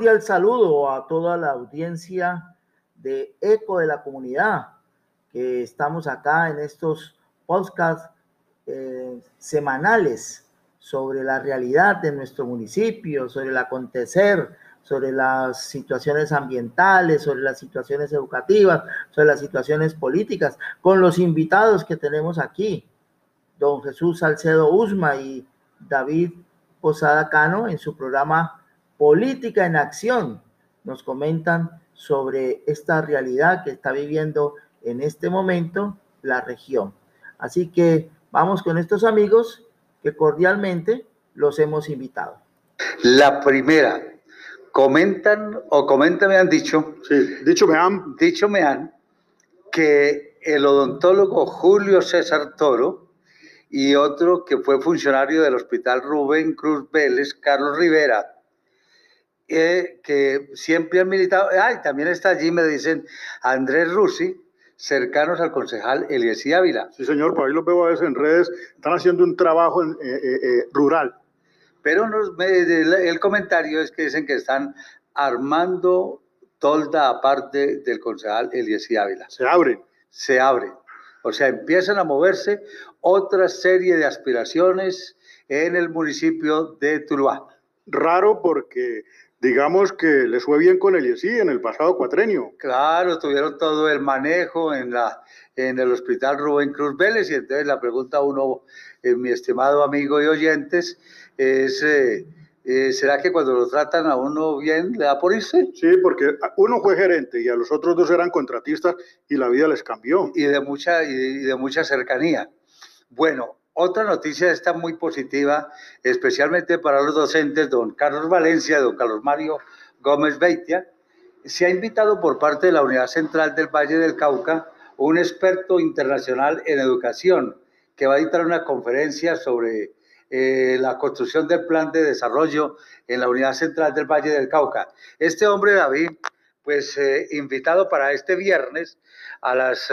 cordial saludo a toda la audiencia de Eco de la Comunidad, que estamos acá en estos podcasts eh, semanales sobre la realidad de nuestro municipio, sobre el acontecer, sobre las situaciones ambientales, sobre las situaciones educativas, sobre las situaciones políticas, con los invitados que tenemos aquí, don Jesús Salcedo Usma y David Posada Cano en su programa Política en Acción. Nos comentan sobre esta realidad que está viviendo en este momento la región. Así que vamos con estos amigos que cordialmente los hemos invitado. La primera, comentan o comentan me han dicho, sí, dicho me han, dicho me han que el odontólogo Julio César Toro y otro que fue funcionario del Hospital Rubén Cruz Vélez, Carlos Rivera, eh, que siempre han militado, ah, también está allí, me dicen, Andrés Rusi, cercanos al concejal Eliezer Ávila. Sí, señor, por ahí lo veo a veces en redes, están haciendo un trabajo en, eh, eh, rural. Pero el, comentario es que dicen que están armando tolda aparte del concejal Eliezer Ávila. Se abren. Se abren. O sea, empiezan a moverse otra serie de aspiraciones en el municipio de Tuluá. Raro porque digamos que les fue bien con el IESI en el pasado cuatrenio. Claro, tuvieron todo el manejo en, la, en el hospital Rubén Cruz Vélez y entonces la pregunta a uno, eh, mi estimado amigo y oyentes, es... Eh, eh, ¿será que cuando lo tratan a uno bien le da por irse? Sí, porque uno fue gerente y a los otros dos eran contratistas y la vida les cambió. Y de mucha, y de mucha cercanía. Bueno, otra noticia está muy positiva, especialmente para los docentes, don Carlos Valencia, don Carlos Mario Gómez Beitia. Se ha invitado por parte de la Unidad Central del Valle del Cauca un experto internacional en educación que va a dictar una conferencia sobre eh, la construcción del plan de desarrollo en la Unidad Central del Valle del Cauca. Este hombre, David, pues eh, invitado para este viernes a las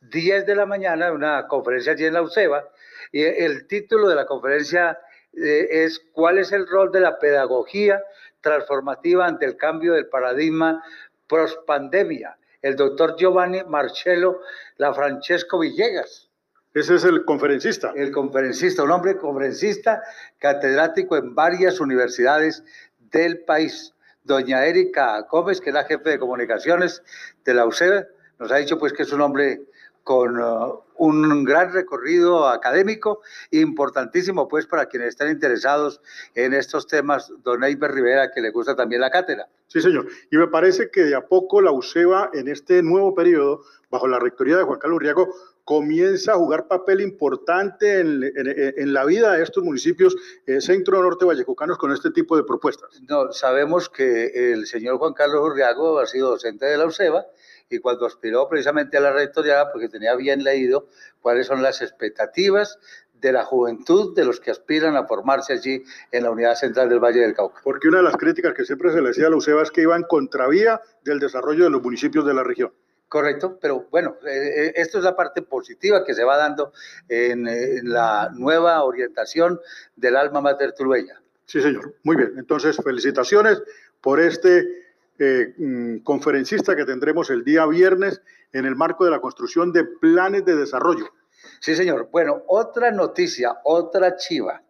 10 eh, de la mañana, una conferencia allí en la UCEBA, y el título de la conferencia es ¿Cuál es el rol de la pedagogía transformativa ante el cambio del paradigma post-pandemia? El doctor Giovanni Marcello La Francesco Villegas. Ese es el conferencista. El conferencista, un hombre conferencista, catedrático en varias universidades del país. Doña Erika Gómez, que es la jefe de comunicaciones de la UCEB, nos ha dicho pues que es un hombre con uh, un gran recorrido académico, importantísimo pues para quienes están interesados en estos temas, don Eiber Rivera, que le gusta también la cátedra. Sí, señor. Y me parece que de a poco la UCEBA en este nuevo periodo, bajo la rectoría de Juan Carlos Riago, comienza a jugar papel importante en, la vida de estos municipios eh, centro norte vallecucanos con este tipo de propuestas. No, sabemos que el señor Juan Carlos Urriago ha sido docente de la UCEBA y cuando aspiró precisamente a la rectoría, porque tenía bien leído cuáles son las expectativas de la juventud de los que aspiran a formarse allí en la Unidad Central del Valle del Cauca. Porque una de las críticas que siempre se le decía a la UCEBA es que iba en contravía del desarrollo de los municipios de la región. Correcto, pero bueno, eh, eh, esto es la parte positiva que se va dando en, la nueva orientación del alma mater turbeña. Sí, señor. Muy bien. Entonces, felicitaciones por este eh, mm, conferencista que tendremos el día viernes en el marco de la construcción de planes de desarrollo. Sí, señor. Bueno, otra noticia, otra chiva.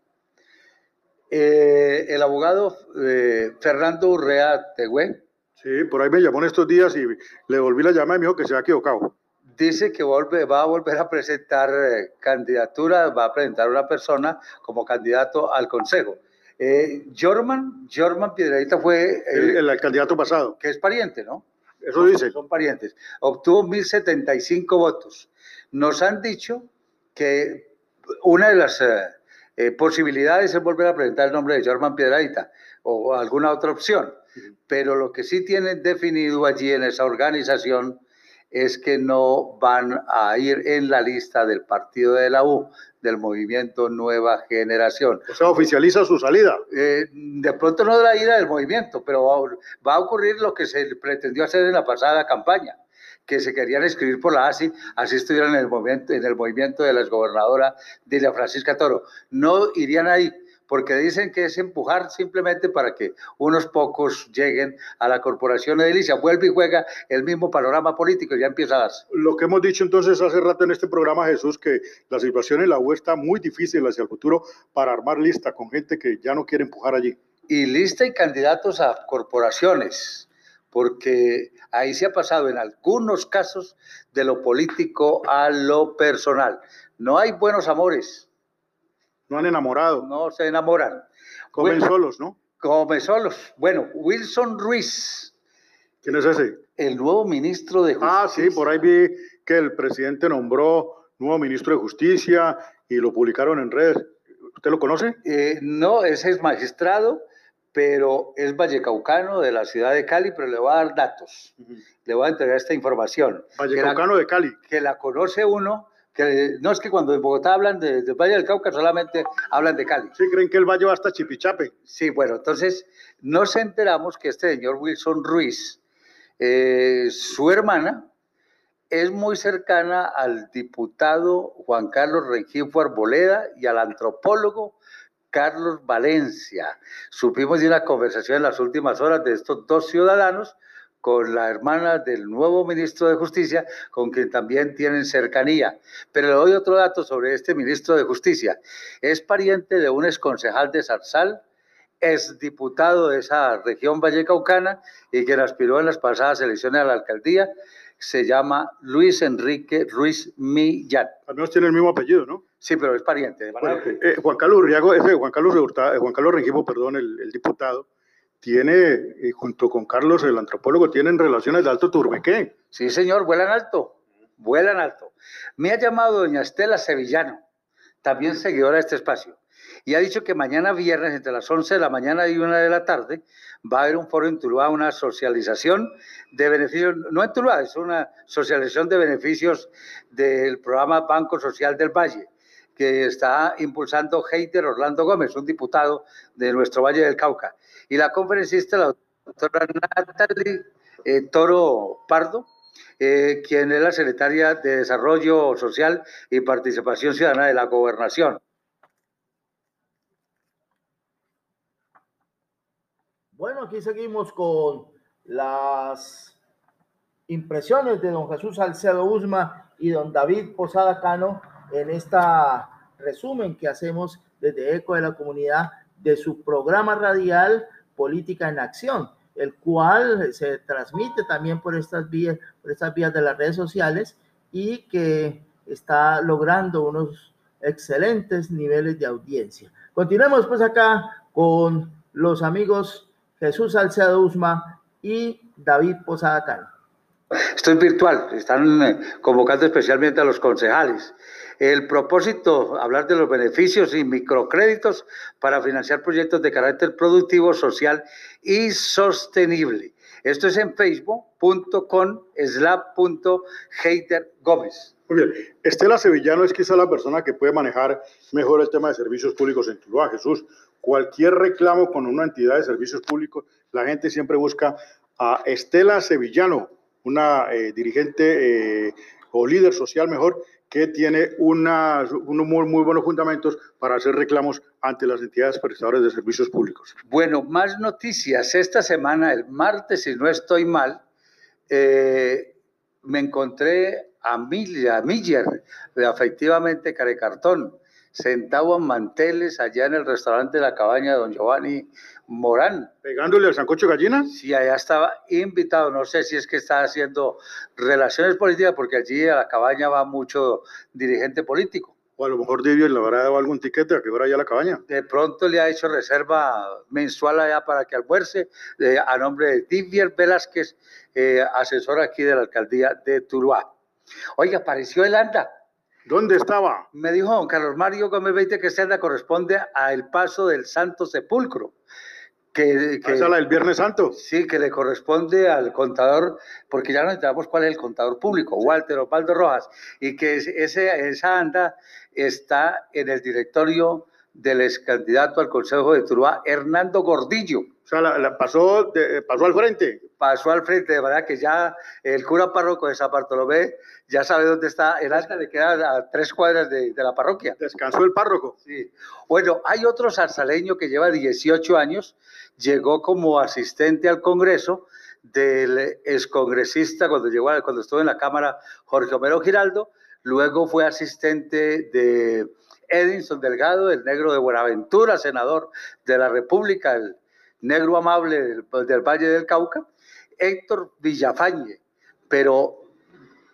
el abogado Fernando Urrea Tegüen Sí, por ahí me llamó en estos días y le volví la llamada y me dijo que se ha equivocado. Dice que va a volver a presentar eh, candidatura, va a presentar una persona como candidato al Consejo. Eh, Jorman, Jorman Piedradita fue... el, el, candidato pasado. Que es pariente, ¿no? Eso dice. Son parientes. Obtuvo 1.075 votos. Nos han dicho que una de las eh, posibilidades es volver a presentar el nombre de Jorman Piedradita o alguna otra opción. Pero lo que sí tienen definido allí en esa organización es que no van a ir en la lista del partido de la U, del movimiento Nueva Generación. O sea, oficializa su salida. Eh, de pronto no de la ida del movimiento, pero va, a ocurrir lo que se pretendió hacer en la pasada campaña que se querían escribir por la ASI, así estuvieran en el movimiento, en el movimiento de la exgobernadora Dilia Francisca Toro. No irían ahí, porque dicen que es empujar simplemente para que unos pocos lleguen a la corporación edilicia. Vuelve y juega el mismo panorama político ya empieza a darse. Lo que hemos dicho entonces hace rato en este programa, Jesús, que la situación en la U está muy difícil hacia el futuro para armar lista con gente que ya no quiere empujar allí. Y lista y candidatos a corporaciones, porque ahí se ha pasado en algunos casos de lo político a lo personal. No hay buenos amores no han enamorado. No se enamoran. Comen solos, ¿no? Comen solos. Bueno, Wilson Ruiz. ¿Quién es ese? El nuevo ministro de Justicia. Ah, sí, por ahí vi que el presidente nombró nuevo ministro de Justicia y lo publicaron en redes. ¿Usted lo conoce? Eh, no, ese es magistrado, pero es vallecaucano de la ciudad de Cali, pero le voy a dar datos. Le voy a entregar esta información. Vallecaucano de Cali. Que la conoce uno que no es que cuando en Bogotá hablan de, Valle del Cauca solamente hablan de Cali. Sí, creen que el valle va hasta Chipichape. Sí, bueno, entonces nos enteramos que este señor Wilson Ruiz, eh, su hermana, es muy cercana al diputado Juan Carlos Rengifo Arboleda y al antropólogo Carlos Valencia. Supimos de una conversación en las últimas horas de estos dos ciudadanos con la hermana del nuevo ministro de Justicia, con quien también tienen cercanía. Pero le doy otro dato sobre este ministro de Justicia. Es pariente de un exconcejal de Zarzal, es diputado de esa región vallecaucana y quien aspiró en las pasadas elecciones a la alcaldía. Se llama Luis Enrique Ruiz Millán. Al menos tiene el mismo apellido, ¿no? Sí, pero es pariente. Eh, Juan Carlos Riago, ese Juan Carlos, eh, Juan Carlos Rengifo, perdón, el diputado, tiene, junto con Carlos, el antropólogo, tienen relaciones de alto turbequé. Sí, señor, vuelan alto, vuelan alto. Me ha llamado doña Estela Sevillano, también seguidora de este espacio, y ha dicho que mañana viernes, entre las 11 de la mañana y 1 de la tarde, va a haber un foro en Tuluá, una socialización de beneficios, no en Tuluá, es una socialización de beneficios del programa Banco Social del Valle que está impulsando Heiter Orlando Gómez, un diputado de nuestro Valle del Cauca y la conferencista, la doctora Natalie eh, Toro Pardo, eh, quien es la secretaria de Desarrollo Social y Participación Ciudadana de la Gobernación. Bueno, aquí seguimos con las impresiones de don Jesús Salcedo Usma y don David Posada Cano en esta resumen que hacemos desde ECO de la comunidad de su programa radial Política en Acción, el cual se transmite también por estas vías, por estas vías de las redes sociales y que está logrando unos excelentes niveles de audiencia. Continuemos pues acá con los amigos Jesús Salcedo Usma y David Posada Cano. Esto es virtual, están eh, convocando especialmente a los concejales. El propósito, hablar de los beneficios y microcréditos para financiar proyectos de carácter productivo, social y sostenible. Esto es en facebook.com slap.hater Gómez. Muy bien. Estela Sevillano es quizá la persona que puede manejar mejor el tema de servicios públicos en Tuluá. Jesús, cualquier reclamo con una entidad de servicios públicos, la gente siempre busca a Estela Sevillano, una eh, dirigente eh, o líder social mejor que tiene unos muy, muy, buenos fundamentos para hacer reclamos ante las entidades prestadoras de servicios públicos. Bueno, más noticias. Esta semana, el martes, si no estoy mal, eh, me encontré a Miller, a Miller efectivamente Carecartón, sentado en manteles allá en el restaurante de la cabaña de don Giovanni Morán. ¿Pegándole al sancocho gallina? Sí, allá estaba invitado. No sé si es que está haciendo relaciones políticas, porque allí a la cabaña va mucho dirigente político. O a lo mejor Divio le habrá dado algún tiquete a que fuera allá a la cabaña. De pronto le ha hecho reserva mensual allá para que almuerce eh, a nombre de Divier Velázquez, eh, asesor aquí de la alcaldía de Tuluá. Oiga, apareció el ANDA. ¿Dónde estaba? Me dijo don Carlos Mario Gómez Veite que ANDA corresponde al paso del Santo Sepulcro. Que, que, la del Viernes Santo. Sí, que le corresponde al contador, porque ya no enteramos cuál es el contador público, Walter Opaldo Rojas, y que ese, esa anda está en el directorio del ex candidato al Consejo de Tuluá, Hernando Gordillo. O sea, la, pasó, pasó al frente. Pasó al frente, de verdad que ya el cura párroco de San Bartolomé ya sabe dónde está. El alta le queda a tres cuadras de, de, la parroquia. Descansó el párroco. Sí. Bueno, hay otro zarzaleño que lleva 18 años, llegó como asistente al Congreso del excongresista cuando llegó, cuando estuvo en la Cámara, Jorge Homero Giraldo, luego fue asistente de Edinson Delgado, el negro de Buenaventura, senador de la República, el negro amable del, Valle del Cauca, Héctor Villafañe, pero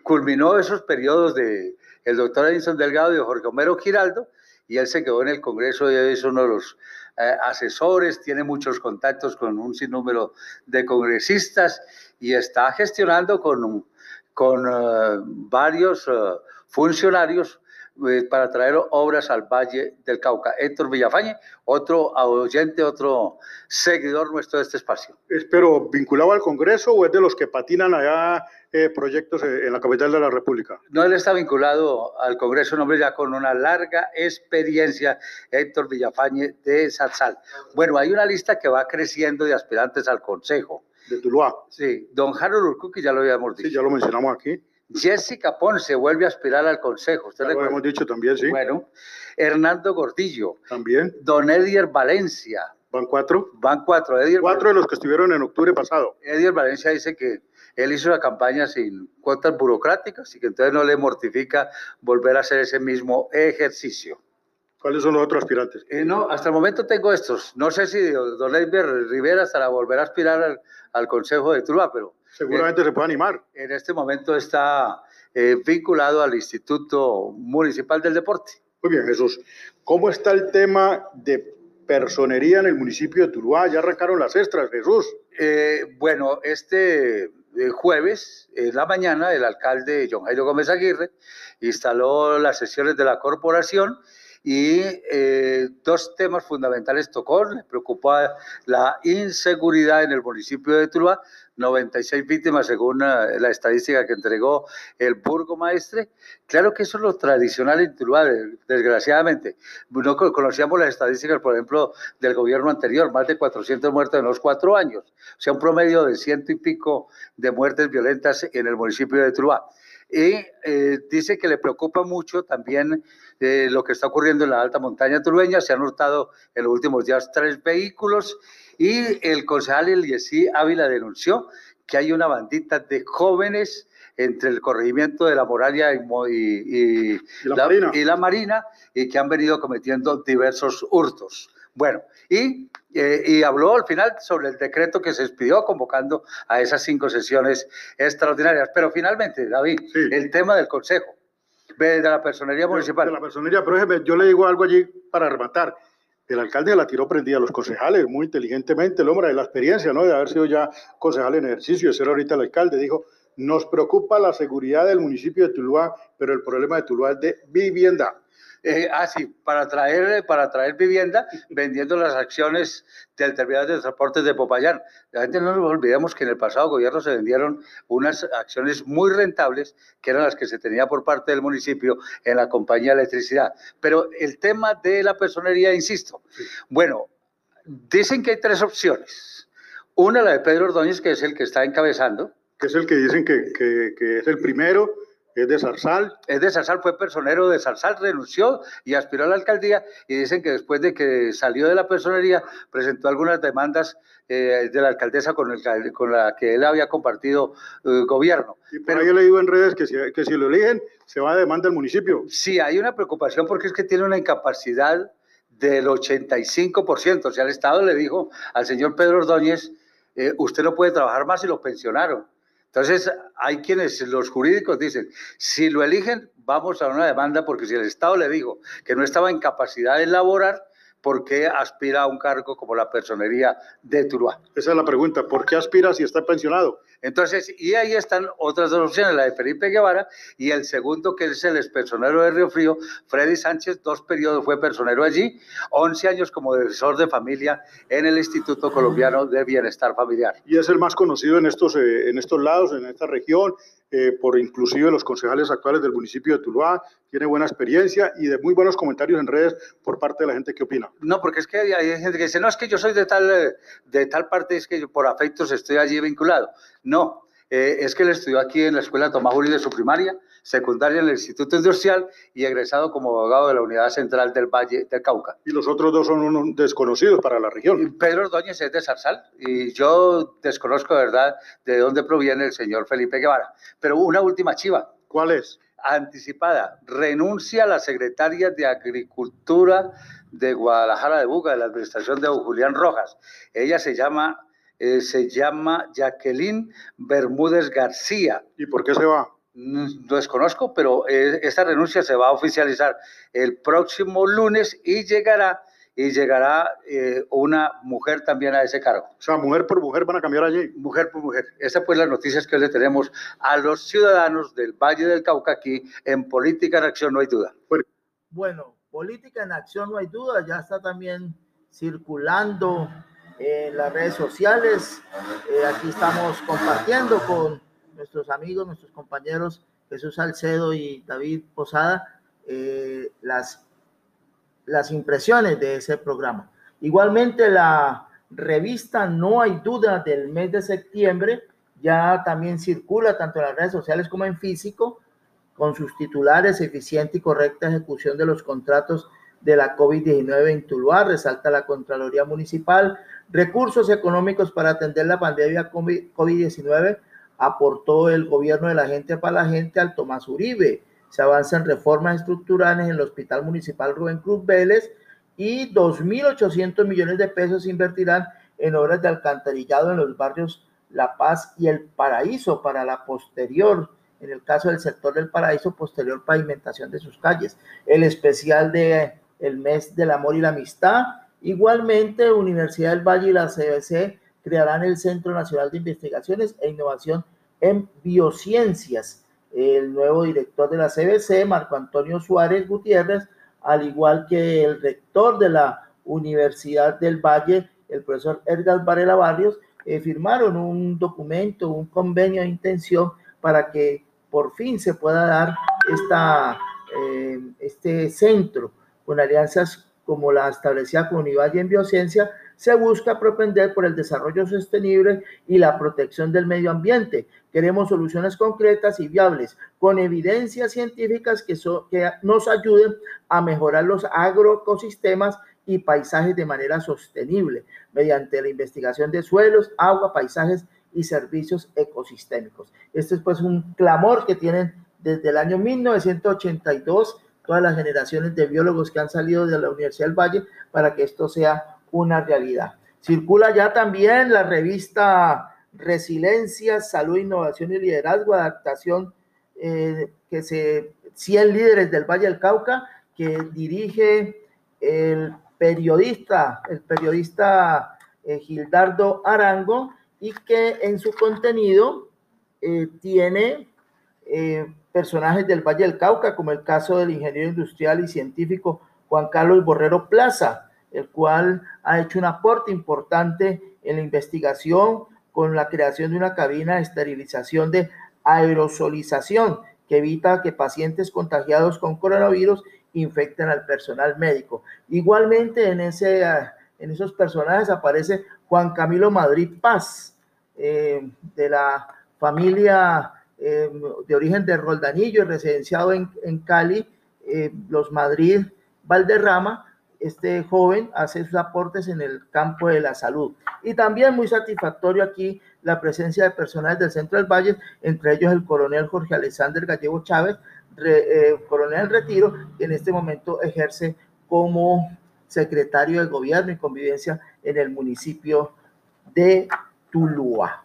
culminó esos periodos de el doctor Edinson Delgado y Jorge Homero Giraldo, y él se quedó en el Congreso y es uno de los eh, asesores, tiene muchos contactos con un sinnúmero de congresistas y está gestionando con, con uh, varios uh, funcionarios eh, para traer obras al Valle del Cauca. Héctor Villafañe, otro oyente, otro seguidor nuestro de este espacio. ¿Pero vinculado al Congreso o es de los que patinan allá eh, proyectos eh, en la capital de la República? No, él está vinculado al Congreso, un hombre ya con una larga experiencia, Héctor Villafañe de Satzal. Bueno, hay una lista que va creciendo de aspirantes al Consejo. De Tuluá. Sí, don Harold que ya lo habíamos dicho. Sí, ya lo mencionamos aquí. Jessica Ponce vuelve a aspirar al Consejo. ¿Usted lo hemos dicho también, sí. Bueno, Hernando Gordillo. También. Don Edier Valencia. ¿Van cuatro? Van cuatro. cuatro de los que estuvieron en octubre pasado. Edier Valencia dice que él hizo la campaña sin cuotas burocráticas y que entonces no le mortifica volver a hacer ese mismo ejercicio. ¿Cuáles son los otros aspirantes? Eh, no, hasta el momento tengo estos. No sé si don Edgar Rivera estará volver a aspirar al, al Consejo de Tuluá, pero Seguramente se puede animar. En este momento está eh, vinculado al Instituto Municipal del Deporte. Muy bien, Jesús. ¿Cómo está el tema de personería en el municipio de Tuluá? Ya arrancaron las extras, Jesús. Eh, bueno, este eh, jueves, en la mañana, el alcalde John Jairo Gómez Aguirre instaló las sesiones de la corporación y eh, dos temas fundamentales tocó. Le preocupó la inseguridad en el municipio de Tuluá, 96 víctimas según eh, la estadística que entregó el burgomaestre. Claro que eso es lo tradicional en Tuluá, desgraciadamente. No conocíamos las estadísticas, por ejemplo, del gobierno anterior, más de 400 muertos en los cuatro años, o sea, un promedio de ciento y pico de muertes violentas en el municipio de Tuluá. Y eh, dice que le preocupa mucho también eh, lo que está ocurriendo en la alta montaña turueña. Se han hurtado en los últimos días tres vehículos y el concejal Eliesí Ávila denunció que hay una bandita de jóvenes entre el corregimiento de la Moralia y, y, la, Marina y que han venido cometiendo diversos hurtos. Bueno, y, eh, y, habló al final sobre el decreto que se expidió convocando a esas cinco sesiones extraordinarias. Pero finalmente, David, el tema del Consejo, de la personería municipal. De la personería, pero yo le digo algo allí para rematar. El alcalde la tiró prendida a los concejales muy inteligentemente, el hombre de la experiencia, ¿no? De haber sido ya concejal en ejercicio, de ser ahorita el alcalde, dijo, nos preocupa la seguridad del municipio de Tuluá, pero el problema de Tuluá es de vivienda. Eh, ah, sí, para traer, para traer vivienda, vendiendo las acciones del terminal de transportes de Popayán. La gente no nos olvidemos que en el pasado gobierno se vendieron unas acciones muy rentables, que eran las que se tenía por parte del municipio en la compañía de electricidad. Pero el tema de la personería, insisto, bueno, dicen que hay tres opciones. Una, la de Pedro Ordóñez, que es el que está encabezando. Que es el que dicen que, que, que es el primero es de Zarzal. Es de Zarzal, fue personero de Zarzal, renunció y aspiró a la alcaldía y dicen que después de que salió de la personería presentó algunas demandas eh, de la alcaldesa con, el, con la que él había compartido eh, gobierno. Y por Pero, ahí yo le digo en redes que si, que si lo eligen se va a demanda el municipio. Sí, hay una preocupación porque es que tiene una incapacidad del 85%. O sea, el Estado le dijo al señor Pedro Ordóñez, eh, usted no puede trabajar más y lo pensionaron. Entonces, hay quienes, los jurídicos dicen, si lo eligen, vamos a una demanda, porque si el Estado le dijo que no estaba en capacidad de elaborar, ¿por qué aspira a un cargo como la personería de Tuluá? Esa es la pregunta, ¿por qué aspira si está pensionado? Entonces, y ahí están otras dos opciones, la de Felipe Guevara y el segundo, que es el expersonero de Río Frío, Freddy Sánchez, dos periodos fue personero allí, 11 años como defensor de familia en el Instituto Colombiano de Bienestar Familiar. Y es el más conocido en estos, eh, en estos lados, en esta región, eh, por inclusive los concejales actuales del municipio de Tuluá, tiene buena experiencia y de muy buenos comentarios en redes por parte de la gente que opina. No, porque es que hay gente que dice, no, es que yo soy de tal, eh, de tal parte, es que yo por afectos estoy allí vinculado. No, eh, es que él estudió aquí en la Escuela Tomás Uri de su primaria, secundaria en el Instituto Industrial y egresado como abogado de la Unidad Central del Valle del Cauca. Y los otros dos son unos desconocidos para la región. Pedro Ordóñez es de Zarzal y yo desconozco de verdad de dónde proviene el señor Felipe Guevara. Pero una última chiva. ¿Cuál es? Anticipada. Renuncia a la secretaria de Agricultura de Guadalajara de Buga, de la administración de Julián Rojas. Ella se llama, eh, se llama Jacqueline Bermúdez García. ¿Y por qué se va? No desconozco, pero eh, esta renuncia se va a oficializar el próximo lunes y llegará y llegará eh, una mujer también a ese cargo. O sea, mujer por mujer van a cambiar allí. Mujer por mujer. Esa pues las noticias que le tenemos a los ciudadanos del Valle del Cauca aquí en Política en Acción, no hay duda. Bueno, Política en Acción, no hay duda, ya está también circulando en las redes sociales. Eh, aquí estamos compartiendo con nuestros amigos, nuestros compañeros Jesús Salcedo y David Posada, eh, las, las impresiones de ese programa. Igualmente la revista No hay duda del mes de septiembre ya también circula tanto en las redes sociales como en físico con sus titulares eficiente y correcta ejecución de los contratos de la COVID-19 en Tuluá, resalta la Contraloría Municipal, recursos económicos para atender la pandemia COVID-19 aportó el gobierno de la gente para la gente al Tomás Uribe. Se avanzan reformas estructurales en el Hospital Municipal Rubén Cruz Vélez y 2.800 millones de pesos se invertirán en obras de alcantarillado en los barrios La Paz y El Paraíso para la posterior, en el caso del sector del Paraíso, posterior pavimentación de sus calles. El especial de el mes del amor y la amistad. Igualmente, Universidad del Valle y la CBC crearán el Centro Nacional de Investigaciones e Innovación en Biociencias. El nuevo director de la CBC, Marco Antonio Suárez Gutiérrez, al igual que el rector de la Universidad del Valle, el profesor Edgar Varela Barrios, eh, firmaron un documento, un convenio de intención para que por fin se pueda dar eh, este centro con alianzas como la establecida con Univalle en Biociencia, se busca propender por el desarrollo sostenible y la protección del medio ambiente. Queremos soluciones concretas y viables, con evidencias científicas que, que nos ayuden a mejorar los agroecosistemas y paisajes de manera sostenible, mediante la investigación de suelos, agua, paisajes y servicios ecosistémicos. Este es pues un clamor que tienen desde el año 1982 todas las generaciones de biólogos que han salido de la Universidad del Valle para que esto sea una realidad. Circula ya también la revista Resiliencia, Salud, Innovación y Liderazgo, adaptación eh, que se 100 líderes del Valle del Cauca que dirige el periodista, el periodista eh, Gildardo Arango y que en su contenido eh, tiene personajes del Valle del Cauca, como el caso del ingeniero industrial y científico Juan Carlos Borrero Plaza, el cual ha hecho un aporte importante en la investigación con la creación de una cabina de esterilización de aerosolización que evita que pacientes contagiados con coronavirus infecten al personal médico. Igualmente en, ese, en esos personajes aparece Juan Camilo Madrid Paz, eh, de la familia eh, de origen de Roldanillo, residenciado en, en Cali, eh, los Madrid Valderrama, este joven hace sus aportes en el campo de la salud. Y también muy satisfactorio aquí la presencia de personas del Centro del Valle, entre ellos el coronel Jorge Alexander Gallego Chávez, eh, coronel en retiro, que en este momento ejerce como secretario de gobierno y convivencia en el municipio de Tuluá.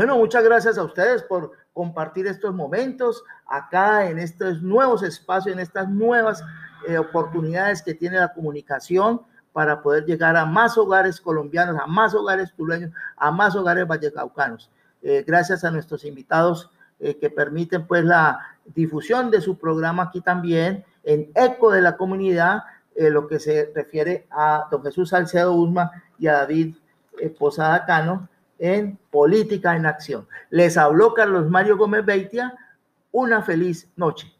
Bueno, muchas gracias a ustedes por compartir estos momentos acá en estos nuevos espacios, en estas nuevas eh, oportunidades que tiene la comunicación para poder llegar a más hogares colombianos, a más hogares tulueños, a más hogares vallecaucanos. Eh, gracias a nuestros invitados eh, que permiten pues la difusión de su programa aquí también en Eco de la Comunidad, lo que se refiere a don Jesús Salcedo Usma y a David Posada Cano en Política en Acción. Les habló Carlos Mario Gómez Beitia. Una feliz noche.